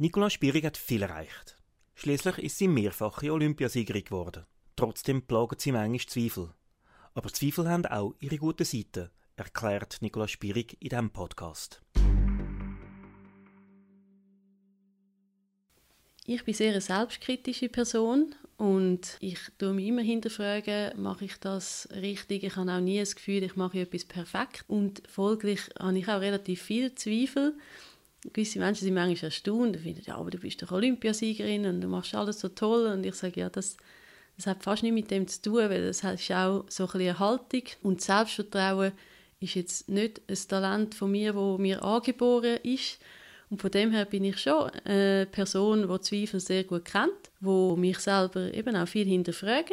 Nicola Spirig hat viel erreicht. Schließlich ist sie mehrfache Olympiasiegerin geworden. Trotzdem plagen sie manchmal Zweifel. Aber Zweifel haben auch ihre guten Seiten, erklärt Nicola Spirig in diesem Podcast. Ich bin sehr eine selbstkritische Person und ich tue mich immer hinterfragen, mache ich das richtig? Ich habe auch nie das Gefühl, ich mache etwas perfekt und folglich habe ich auch relativ viel Zweifel. Gewisse Menschen sind manchmal erstaunt und finden, ja, aber du bist doch Olympiasiegerin und du machst alles so toll. Und ich sage, ja, das, das hat fast nicht mit dem zu tun, weil das ist auch so ein bisschen Haltung und Selbstvertrauen ist jetzt nicht ein Talent von mir, wo mir angeboren ist, und von dem her bin ich schon eine Person, die Zweifel sehr gut kennt, wo mich selber eben auch viel hinterfragt.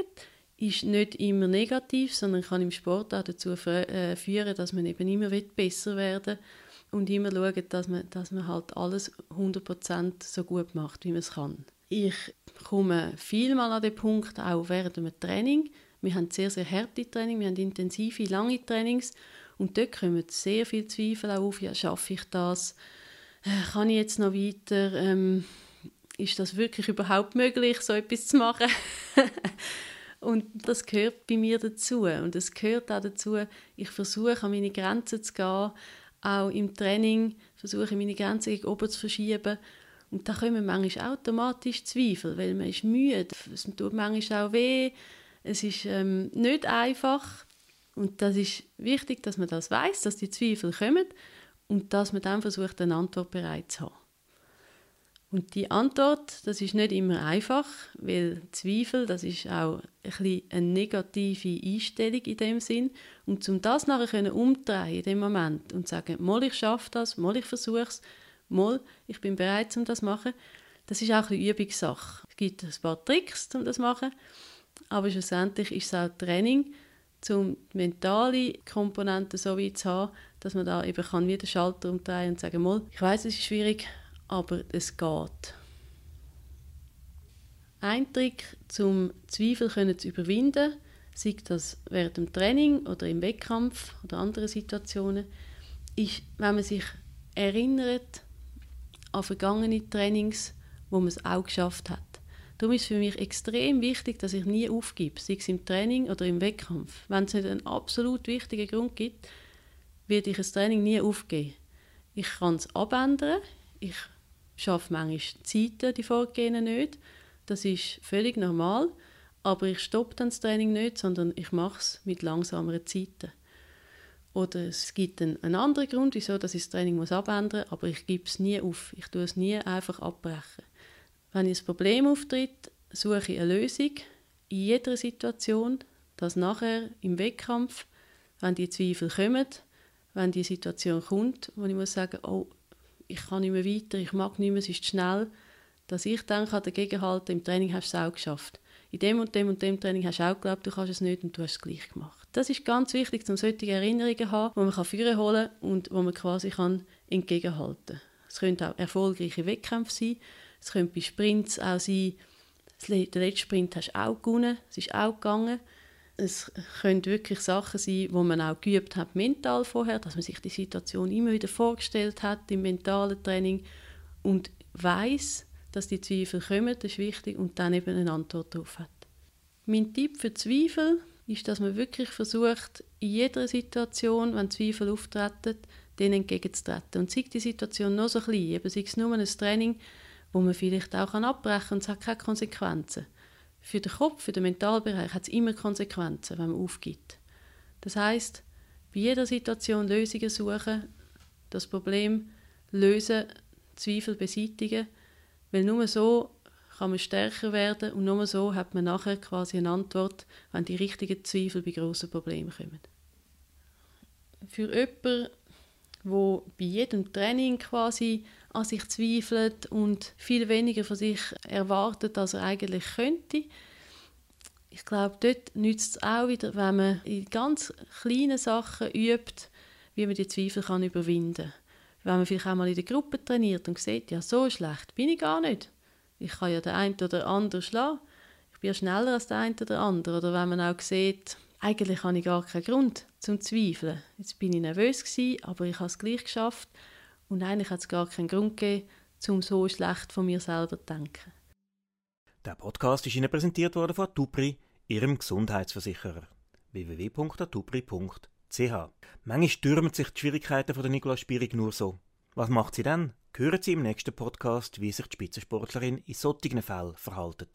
Ist nicht immer negativ, sondern kann im Sport auch dazu äh, führen, dass man eben immer besser werden. will und immer schaut, dass man, dass man halt alles 100% so gut macht, wie man es kann. Ich komme vielmal an den Punkt, auch während einem Training. Wir haben sehr, sehr harte Training, wir haben intensive, lange Trainings und dort kommen sehr viele Zweifel auf, ja, schaffe ich das? Äh, kann ich jetzt noch weiter, ähm, ist das wirklich überhaupt möglich, so etwas zu machen? und das gehört bei mir dazu. Und es gehört auch dazu, ich versuche an meine Grenzen zu gehen, auch im Training versuche ich meine Grenzen gegen oben zu verschieben. Und da kommen manchmal automatisch Zweifel, weil man ist müde, es tut manchmal auch weh, es ist ähm, nicht einfach. Und das ist wichtig, dass man das weiß, dass die Zweifel kommen und dass man dann versucht, eine Antwort bereit zu haben. Und die Antwort, das ist nicht immer einfach, weil Zweifel, das ist auch ein eine negative Einstellung in dem Sinn. Und um das nachher können umdrehen in dem Moment und sagen, mal ich schaffe das, mal ich versuche es, mal ich bin bereit, um das zu machen, das ist auch eine Übungssache. Es gibt ein paar Tricks, um das zu machen, aber schlussendlich ist es auch Training, um die mentale Komponente so weit zu haben, dass man da eben kann wieder Schalter umdrehen und sagen, mal, ich weiß, es ist schwierig, aber es geht. Ein Trick, um Zweifel zu überwinden, sei das während dem Training oder im Wettkampf oder anderen Situationen, ist, wenn man sich erinnert an vergangene Trainings, wo man es auch geschafft hat. Darum ist es für mich extrem wichtig, dass ich nie aufgebe, sei es im Training oder im Wettkampf. Wenn es nicht einen absolut wichtigen Grund gibt, werde ich das Training nie aufgeben. Ich kann es abändern. Ich schaffe manchmal Zeiten, die vorgehen nicht. Das ist völlig normal. Aber ich stoppe dann das Training nicht, sondern ich mache es mit langsameren Zeiten. Oder es gibt einen, anderen Grund, wieso ich das Training muss abändern muss, aber ich gebe es nie auf. Ich tue es nie einfach abbrechen. Wenn ein Problem auftritt, suche ich eine Lösung in jeder Situation, dass nachher im Wettkampf, wenn die Zweifel kommen, wenn die Situation kommt, wo ich muss sagen, oh, ich kann nicht mehr weiter, ich mag nicht mehr, es ist schnell, dass ich dann dagegen halten im Training hast du es auch geschafft. In dem und dem und dem Training hast du auch geglaubt, du kannst es nicht und du hast es gleich gemacht. Das ist ganz wichtig, um solche Erinnerungen zu haben, die man führen holen kann und wo man quasi kann entgegenhalten kann. Es können auch erfolgreiche Wettkämpfe sein, es können bei Sprints auch sein, den letzten Sprint hast du auch gewonnen, es ist auch gegangen es können wirklich Sachen sein, wo man auch geübt hat mental vorher, dass man sich die Situation immer wieder vorgestellt hat im mentalen Training und weiß, dass die Zweifel kommen, das ist wichtig und dann eben eine Antwort darauf hat. Mein Tipp für Zweifel ist, dass man wirklich versucht, in jeder Situation, wenn Zweifel auftreten, denen entgegenzutreten. Und sei die Situation noch so klein, eben sei es nur ein Training, wo man vielleicht auch abbrechen kann und es hat keine Konsequenzen für den Kopf, für den Mentalbereich hat es immer Konsequenzen, wenn man aufgibt. Das heißt, bei jeder Situation Lösungen suchen, das Problem lösen, Zweifel beseitigen, weil nur so kann man stärker werden und nur so hat man nachher quasi eine Antwort, wenn die richtigen Zweifel bei grossen Problemen kommen. Für jemanden, wo bei jedem Training quasi an sich zweifelt und viel weniger von sich erwartet, als er eigentlich könnte. Ich glaube, dort nützt es auch wieder, wenn man in ganz kleinen Sachen übt, wie man die Zweifel kann überwinden kann. Wenn man vielleicht auch mal in der Gruppe trainiert und sieht, ja, so schlecht bin ich gar nicht. Ich kann ja den einen oder anderen schlagen. Ich bin ja schneller als der eine oder andere. Oder wenn man auch sieht, eigentlich habe ich gar keinen Grund zum Zweifeln. Jetzt bin ich nervös gewesen, aber ich habe es gleich geschafft. Und eigentlich hat es gar keinen Grund gegeben, um so schlecht von mir selber zu denken. Der Podcast ist Ihnen präsentiert worden von Tupri, Ihrem Gesundheitsversicherer. www.atupri.ch Manchmal stürmen sich die Schwierigkeiten von der Nicola Spierig nur so. Was macht sie dann? Hören Sie im nächsten Podcast, wie sich die Spitzensportlerin in solchen Fällen verhalten.